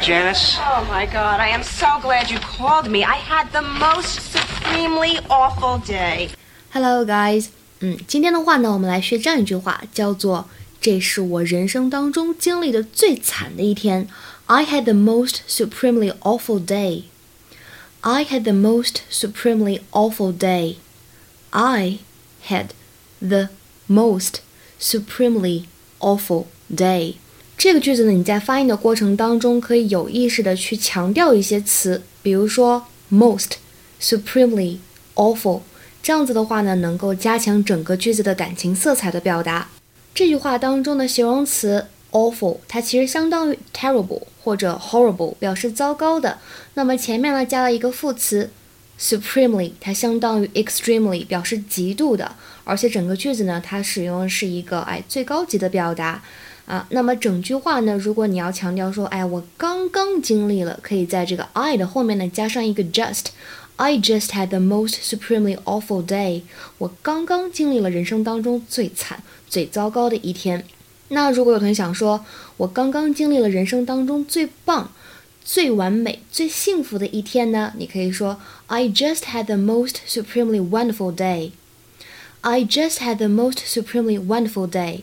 Janice. Oh my god, I am so glad you called me. I had the most supremely awful day. Hello, guys. 嗯，今天的话呢，我们来学这样一句话，叫做“这是我人生当中经历的最惨的一天”。I had the most supremely awful day. I had the most supremely awful day. I had the most supremely awful day. 这个句子呢，你在发音的过程当中可以有意识的去强调一些词，比如说 most、supremely、awful，这样子的话呢，能够加强整个句子的感情色彩的表达。这句话当中的形容词 awful，它其实相当于 terrible 或者 horrible，表示糟糕的。那么前面呢加了一个副词 supremely，它相当于 extremely，表示极度的。而且整个句子呢，它使用的是一个哎最高级的表达。啊，那么整句话呢？如果你要强调说，哎，我刚刚经历了，可以在这个 I 的后面呢加上一个 just。I just had the most supremely awful day。我刚刚经历了人生当中最惨、最糟糕的一天。那如果有同学想说，我刚刚经历了人生当中最棒、最完美、最幸福的一天呢？你可以说，I just had the most supremely wonderful day。I just had the most supremely wonderful day。